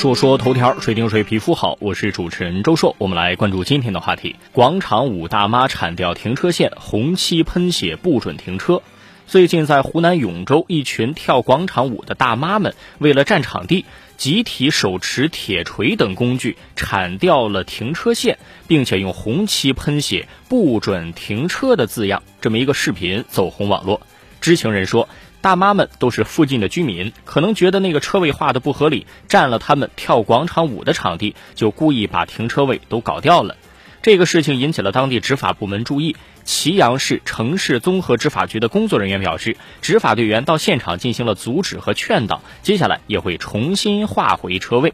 说说头条，谁顶谁皮肤好，我是主持人周硕。我们来关注今天的话题：广场舞大妈铲掉停车线，红漆喷写不准停车。最近在湖南永州，一群跳广场舞的大妈们为了占场地，集体手持铁锤等工具铲掉了停车线，并且用红漆喷写不准停车的字样。这么一个视频走红网络。知情人说。大妈们都是附近的居民，可能觉得那个车位画的不合理，占了他们跳广场舞的场地，就故意把停车位都搞掉了。这个事情引起了当地执法部门注意。祁阳市城市综合执法局的工作人员表示，执法队员到现场进行了阻止和劝导，接下来也会重新划回车位。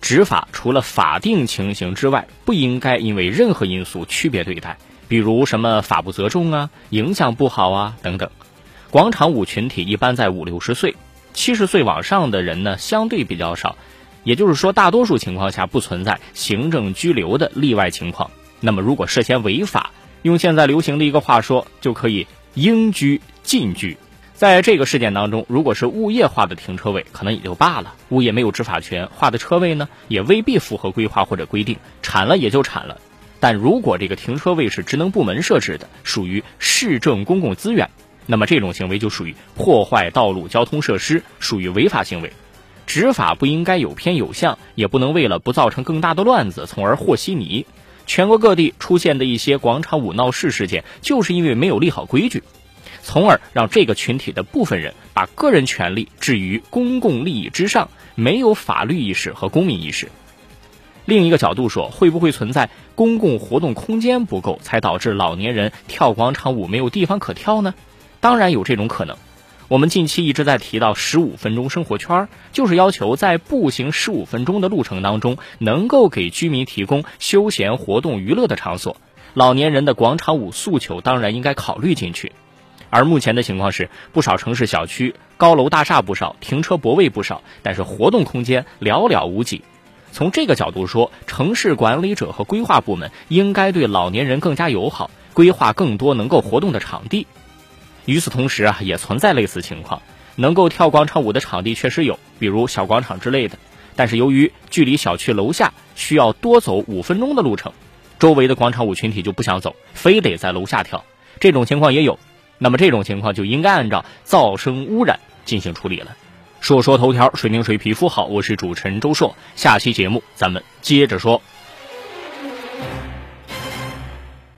执法除了法定情形之外，不应该因为任何因素区别对待，比如什么法不责众啊、影响不好啊等等。广场舞群体一般在五六十岁，七十岁往上的人呢相对比较少，也就是说，大多数情况下不存在行政拘留的例外情况。那么，如果涉嫌违法，用现在流行的一个话说，就可以应拘尽拘。在这个事件当中，如果是物业划的停车位，可能也就罢了，物业没有执法权，划的车位呢也未必符合规划或者规定，铲了也就铲了。但如果这个停车位是职能部门设置的，属于市政公共资源。那么这种行为就属于破坏道路交通设施，属于违法行为。执法不应该有偏有向，也不能为了不造成更大的乱子，从而和稀泥。全国各地出现的一些广场舞闹事事件，就是因为没有立好规矩，从而让这个群体的部分人把个人权利置于公共利益之上，没有法律意识和公民意识。另一个角度说，会不会存在公共活动空间不够，才导致老年人跳广场舞没有地方可跳呢？当然有这种可能。我们近期一直在提到十五分钟生活圈，就是要求在步行十五分钟的路程当中，能够给居民提供休闲活动娱乐的场所。老年人的广场舞诉求当然应该考虑进去。而目前的情况是，不少城市小区高楼大厦不少，停车泊位不少，但是活动空间寥寥无几。从这个角度说，城市管理者和规划部门应该对老年人更加友好，规划更多能够活动的场地。与此同时啊，也存在类似情况，能够跳广场舞的场地确实有，比如小广场之类的。但是由于距离小区楼下需要多走五分钟的路程，周围的广场舞群体就不想走，非得在楼下跳。这种情况也有，那么这种情况就应该按照噪声污染进行处理了。说说头条，水凝水皮肤好，我是主持人周硕，下期节目咱们接着说。